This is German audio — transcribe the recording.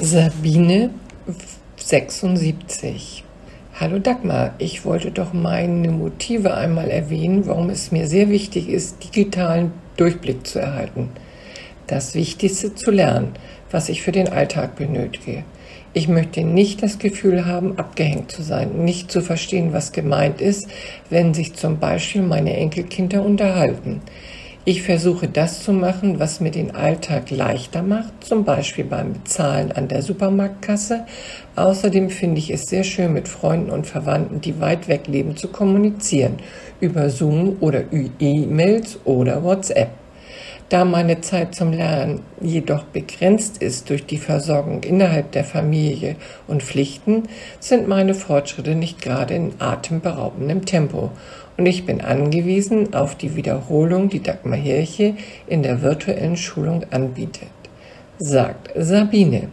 Sabine 76. Hallo Dagmar, ich wollte doch meine Motive einmal erwähnen, warum es mir sehr wichtig ist, digitalen Durchblick zu erhalten. Das Wichtigste zu lernen, was ich für den Alltag benötige. Ich möchte nicht das Gefühl haben, abgehängt zu sein, nicht zu verstehen, was gemeint ist, wenn sich zum Beispiel meine Enkelkinder unterhalten. Ich versuche das zu machen, was mir den Alltag leichter macht, zum Beispiel beim Bezahlen an der Supermarktkasse. Außerdem finde ich es sehr schön, mit Freunden und Verwandten, die weit weg leben, zu kommunizieren, über Zoom oder E-Mails oder WhatsApp. Da meine Zeit zum Lernen jedoch begrenzt ist durch die Versorgung innerhalb der Familie und Pflichten, sind meine Fortschritte nicht gerade in atemberaubendem Tempo und ich bin angewiesen auf die Wiederholung, die Dagmar Hirche in der virtuellen Schulung anbietet, sagt Sabine.